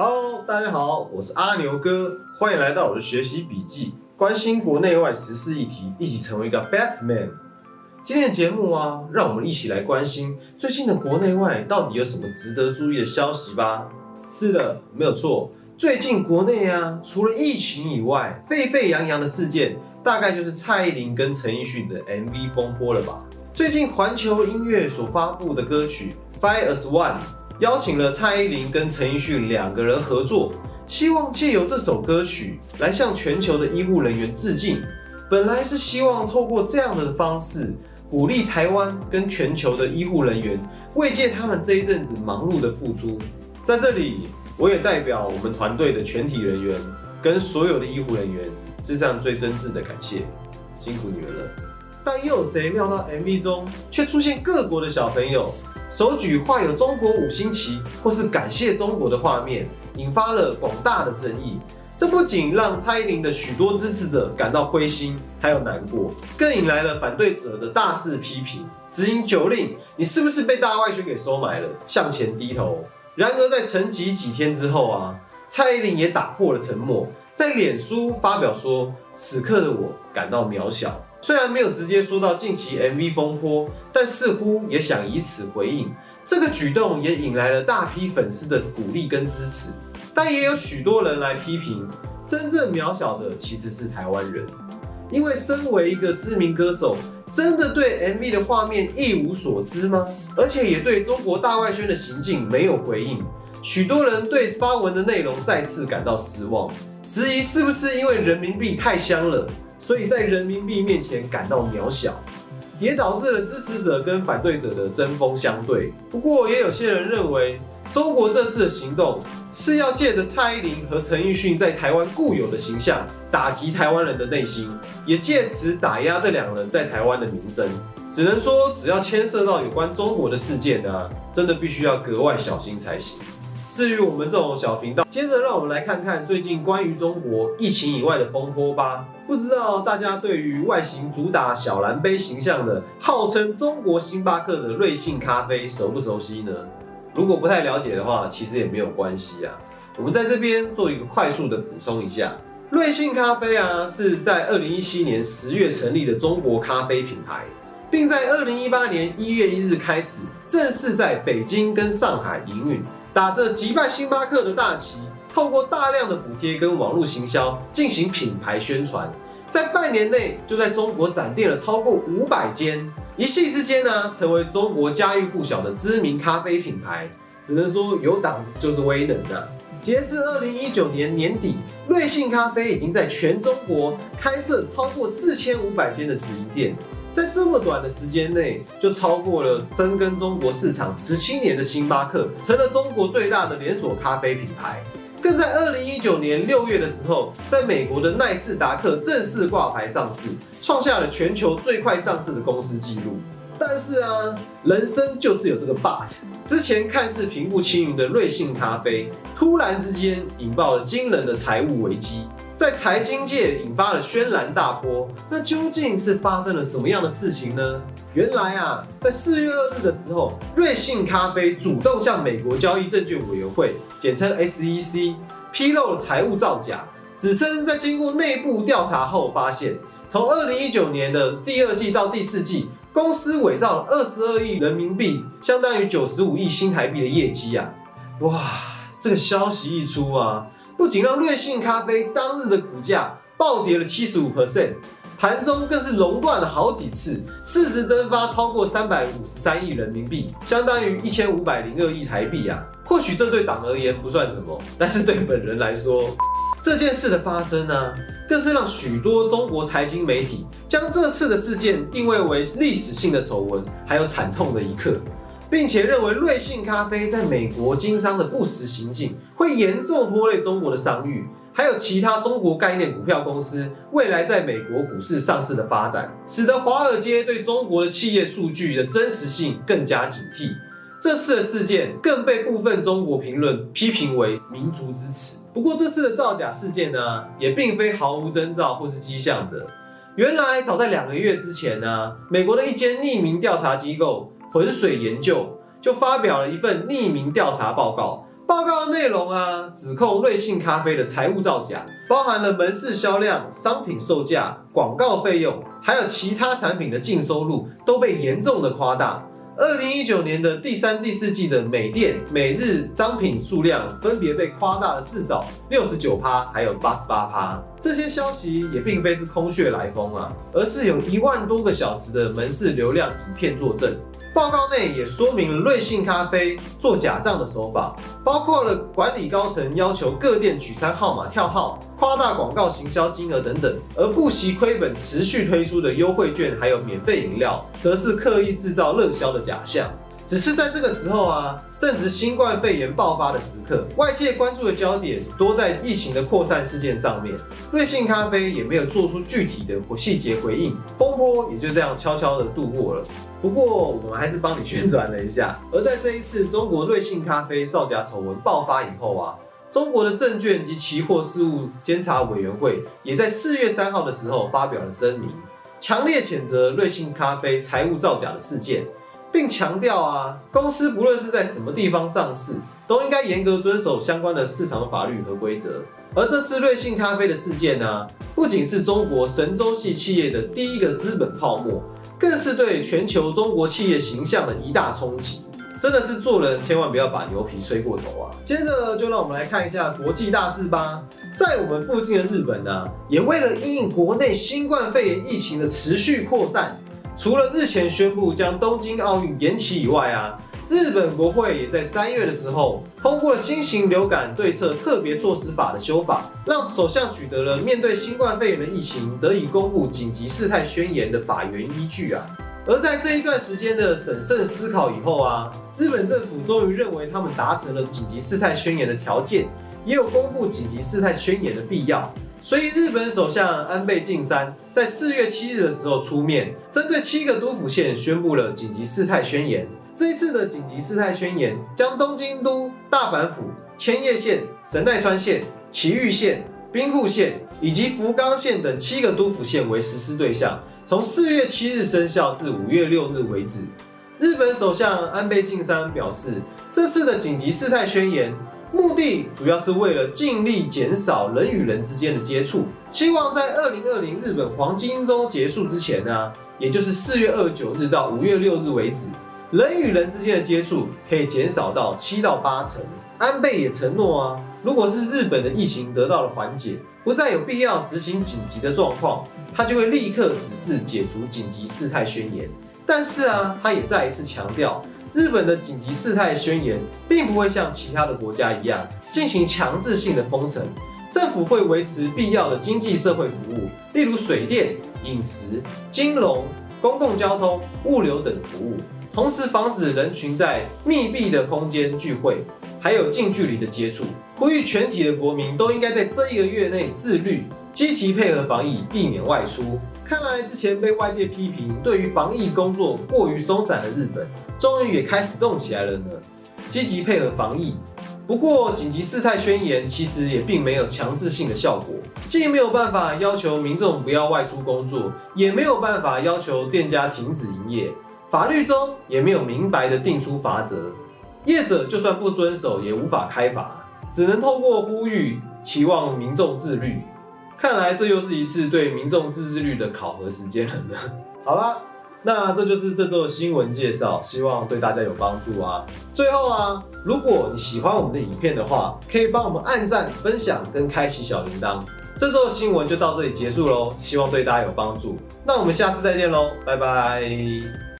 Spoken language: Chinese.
Hello，大家好，我是阿牛哥，欢迎来到我的学习笔记，关心国内外时事议题，一起成为一个 Batman。今天的节目啊，让我们一起来关心最近的国内外到底有什么值得注意的消息吧。是的，没有错，最近国内啊，除了疫情以外，沸沸扬扬的事件，大概就是蔡依林跟陈奕迅的 MV 风波了吧。最近环球音乐所发布的歌曲《Fire as One》。邀请了蔡依林跟陈奕迅两个人合作，希望借由这首歌曲来向全球的医护人员致敬。本来是希望透过这样的方式鼓励台湾跟全球的医护人员，慰藉他们这一阵子忙碌的付出。在这里，我也代表我们团队的全体人员跟所有的医护人员致上最真挚的感谢，辛苦你们了。但又有谁料到 MV 中却出现各国的小朋友？手举画有中国五星旗或是感谢中国的画面，引发了广大的争议。这不仅让蔡依林的许多支持者感到灰心，还有难过，更引来了反对者的大肆批评，指引九令，你是不是被大外宣给收买了？向前低头。然而在沉寂几天之后啊，蔡依林也打破了沉默，在脸书发表说：“此刻的我感到渺小。”虽然没有直接说到近期 MV 风波，但似乎也想以此回应。这个举动也引来了大批粉丝的鼓励跟支持，但也有许多人来批评，真正渺小的其实是台湾人，因为身为一个知名歌手，真的对 MV 的画面一无所知吗？而且也对中国大外宣的行径没有回应。许多人对发文的内容再次感到失望，质疑是不是因为人民币太香了。所以在人民币面前感到渺小，也导致了支持者跟反对者的针锋相对。不过，也有些人认为，中国这次的行动是要借着蔡依林和陈奕迅在台湾固有的形象，打击台湾人的内心，也借此打压这两人在台湾的名声。只能说，只要牵涉到有关中国的事件呢，真的必须要格外小心才行。至于我们这种小频道，接着让我们来看看最近关于中国疫情以外的风波吧。不知道大家对于外形主打小蓝杯形象的，号称中国星巴克的瑞幸咖啡熟不熟悉呢？如果不太了解的话，其实也没有关系啊。我们在这边做一个快速的补充一下，瑞幸咖啡啊是在二零一七年十月成立的中国咖啡品牌，并在二零一八年一月一日开始正式在北京跟上海营运。打着击败星巴克的大旗，透过大量的补贴跟网络行销进行品牌宣传，在半年内就在中国展店了超过五百间，一夕之间呢，成为中国家喻户晓的知名咖啡品牌。只能说有党就是威能的。截至二零一九年年底，瑞幸咖啡已经在全中国开设超过四千五百间的直营店。在这么短的时间内，就超过了深耕中国市场十七年的星巴克，成了中国最大的连锁咖啡品牌。更在二零一九年六月的时候，在美国的奈斯达克正式挂牌上市，创下了全球最快上市的公司纪录。但是啊，人生就是有这个 but。之前看似平步青云的瑞幸咖啡，突然之间引爆了惊人的财务危机。在财经界引发了轩然大波，那究竟是发生了什么样的事情呢？原来啊，在四月二日的时候，瑞幸咖啡主动向美国交易证券委员会（简称 SEC） 披露了财务造假，指称在经过内部调查后发现，从二零一九年的第二季到第四季，公司伪造了二十二亿人民币，相当于九十五亿新台币的业绩啊！哇，这个消息一出啊！不仅让瑞幸咖啡当日的股价暴跌了七十五 percent，盘中更是熔断了好几次，市值蒸发超过三百五十三亿人民币，相当于一千五百零二亿台币啊！或许这对党而言不算什么，但是对本人来说，这件事的发生呢，更是让许多中国财经媒体将这次的事件定位为历史性的丑闻，还有惨痛的一刻。并且认为瑞幸咖啡在美国经商的不实行径会严重拖累中国的商誉，还有其他中国概念股票公司未来在美国股市上市的发展，使得华尔街对中国的企业数据的真实性更加警惕。这次的事件更被部分中国评论批评为民族之耻。不过，这次的造假事件呢，也并非毫无征兆或是迹象的。原来，早在两个月之前呢，美国的一间匿名调查机构。浑水研究就发表了一份匿名调查报告，报告内容啊，指控瑞幸咖啡的财务造假，包含了门市销量、商品售价、广告费用，还有其他产品的净收入都被严重的夸大。二零一九年的第三、第四季的每店每日商品数量分别被夸大了至少六十九趴，还有八十八趴。这些消息也并非是空穴来风啊，而是有一万多个小时的门市流量影片作证。报告内也说明了瑞幸咖啡做假账的手法，包括了管理高层要求各店取餐号码跳号、夸大广告行销金额等等，而不惜亏本持续推出的优惠券还有免费饮料，则是刻意制造热销的假象。只是在这个时候啊，正值新冠肺炎爆发的时刻，外界关注的焦点多在疫情的扩散事件上面。瑞幸咖啡也没有做出具体的细节回应，风波也就这样悄悄的度过了。不过我们还是帮你宣传了一下。而在这一次中国瑞幸咖啡造假丑闻爆发以后啊，中国的证券及期货事务监察委员会也在四月三号的时候发表了声明，强烈谴责瑞幸咖啡财务造假的事件。并强调啊，公司不论是在什么地方上市，都应该严格遵守相关的市场法律和规则。而这次瑞幸咖啡的事件呢，不仅是中国神州系企业的第一个资本泡沫，更是对全球中国企业形象的一大冲击。真的是做人千万不要把牛皮吹过头啊！接着就让我们来看一下国际大事吧。在我们附近的日本呢，也为了因应国内新冠肺炎疫情的持续扩散。除了日前宣布将东京奥运延期以外啊，日本国会也在三月的时候通过了新型流感对策特别措施法的修法，让首相取得了面对新冠肺炎的疫情得以公布紧急事态宣言的法源依据啊。而在这一段时间的审慎思考以后啊，日本政府终于认为他们达成了紧急事态宣言的条件，也有公布紧急事态宣言的必要。所以，日本首相安倍晋三在四月七日的时候出面，针对七个都府县宣布了紧急事态宣言。这一次的紧急事态宣言将东京都、大阪府、千叶县、神奈川县、埼玉县、兵库县以及福冈县等七个都府县为实施对象，从四月七日生效至五月六日为止。日本首相安倍晋三表示，这次的紧急事态宣言。目的主要是为了尽力减少人与人之间的接触，希望在二零二零日本黄金周结束之前呢，也就是四月二十九日到五月六日为止，人与人之间的接触可以减少到七到八成。安倍也承诺啊，如果是日本的疫情得到了缓解，不再有必要执行紧急的状况，他就会立刻指示解除紧急事态宣言。但是啊，他也再一次强调。日本的紧急事态宣言并不会像其他的国家一样进行强制性的封城，政府会维持必要的经济社会服务，例如水电、饮食、金融、公共交通、物流等服务，同时防止人群在密闭的空间聚会，还有近距离的接触。呼吁全体的国民都应该在这一个月内自律，积极配合防疫，避免外出。看来之前被外界批评对于防疫工作过于松散的日本，终于也开始动起来了呢，积极配合防疫。不过紧急事态宣言其实也并没有强制性的效果，既没有办法要求民众不要外出工作，也没有办法要求店家停止营业，法律中也没有明白的定出法则，业者就算不遵守也无法开罚，只能透过呼吁期望民众自律。看来这又是一次对民众自制率的考核时间了呢。好啦，那这就是这周的新闻介绍，希望对大家有帮助啊。最后啊，如果你喜欢我们的影片的话，可以帮我们按赞、分享跟开启小铃铛。这周的新闻就到这里结束喽，希望对大家有帮助。那我们下次再见喽，拜拜。